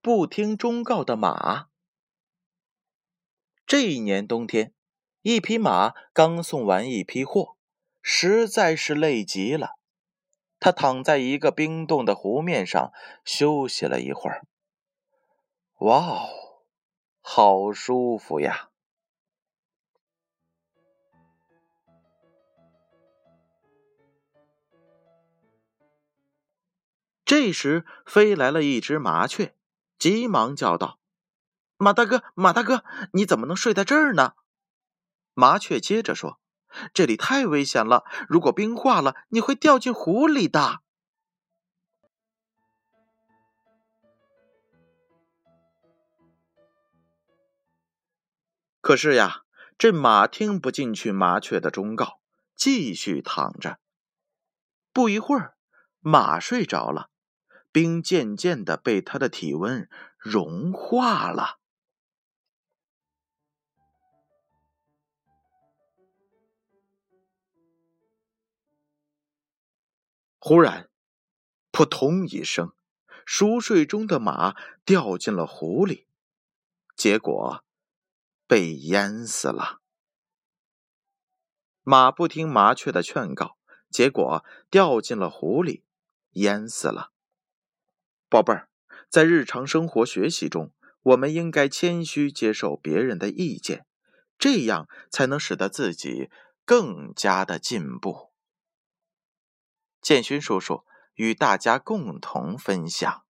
不听忠告的马。这一年冬天，一匹马刚送完一批货，实在是累极了。他躺在一个冰冻的湖面上休息了一会儿。哇哦，好舒服呀！这时，飞来了一只麻雀，急忙叫道：“马大哥，马大哥，你怎么能睡在这儿呢？”麻雀接着说：“这里太危险了，如果冰化了，你会掉进湖里的。”可是呀，这马听不进去麻雀的忠告，继续躺着。不一会儿，马睡着了。冰渐渐的被他的体温融化了。忽然，扑通一声，熟睡中的马掉进了湖里，结果被淹死了。马不听麻雀的劝告，结果掉进了湖里，淹死了。宝贝儿，在日常生活学习中，我们应该谦虚接受别人的意见，这样才能使得自己更加的进步。建勋叔叔与大家共同分享。